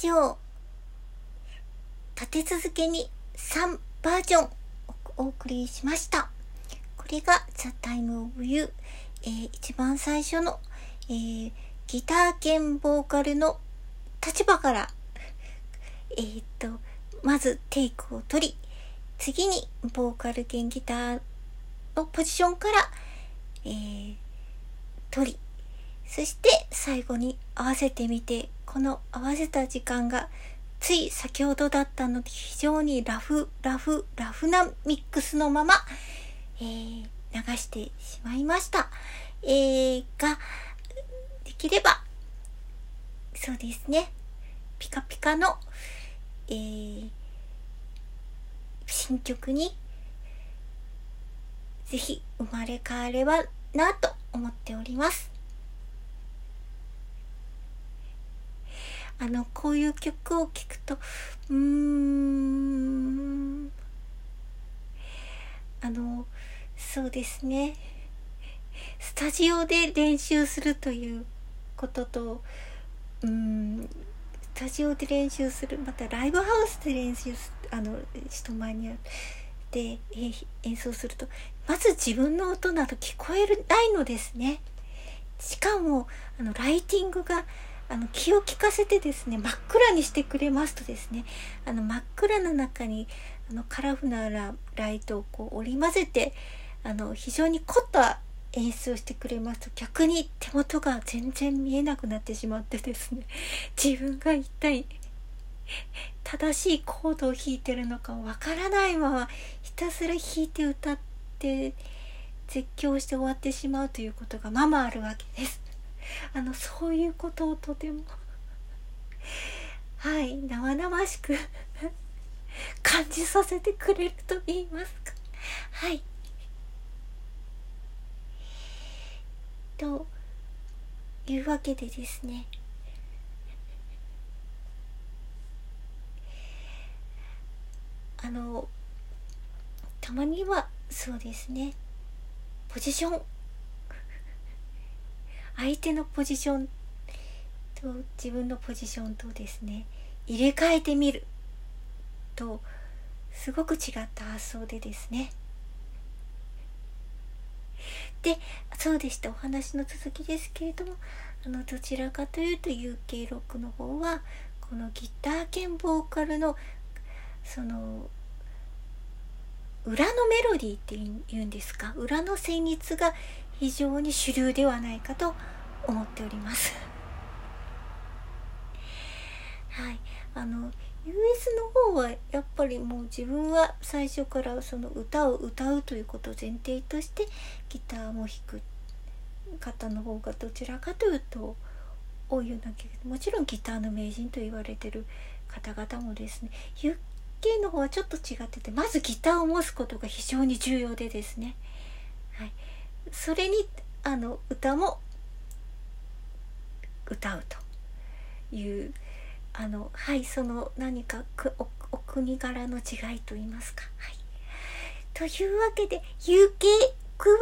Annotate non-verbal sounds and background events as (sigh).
と立て続けに3バージョンお送りしました。これが「The Time of You」えー、一番最初の、えー、ギター兼ボーカルの立場からえー、っとまずテイクを取り次にボーカル兼ギターのポジションから、えー、取りそして最後に合わせてみてこの合わせた時間がつい先ほどだったので非常にラフラフラフなミックスのまま、えー、流してしまいました。えー、ができればそうですねピカピカの、えー、新曲にぜひ生まれ変わればなと思っております。あの、こういう曲を聴くと、うーん、あの、そうですね。スタジオで練習するということと、うん、スタジオで練習する、またライブハウスで練習す、あの、人前にあるで演奏すると、まず自分の音など聞こえないのですね。しかも、あの、ライティングが、あの気を利かせてですね真っ暗にしてくれますとですねあの真っ暗な中にあのカラフルなライトをこう織り交ぜてあの非常に凝った演出をしてくれますと逆に手元が全然見えなくなってしまってですね自分が一体正しいコードを弾いてるのかわからないままひたすら弾いて歌って絶叫して終わってしまうということがままあるわけです。あのそういうことをとてもはい生々しく (laughs) 感じさせてくれると言いますか。はい。というわけでですね。あのたまにはそうですね。ポジション相手のポジションと自分のポジションとですね入れ替えてみるとすごく違った発想でですね。でそうでした。お話の続きですけれどもあのどちらかというと UK ロックの方はこのギター兼ボーカルのその裏のメロディーっていうんですか？裏の旋律が非常に主流ではないかと思っております。(laughs) はい。あの US の方はやっぱりもう自分は最初からその歌を歌うということを前提としてギターも弾く方の方がどちらかというと多いような気がもちろんギターの名人と言われてる方々もですね UK の方はちょっと違っててまずギターを持つことが非常に重要でですね、それにあの歌も歌うというあのはいその何かおお国柄の違いと言いますか。はい、というわけで UK クエ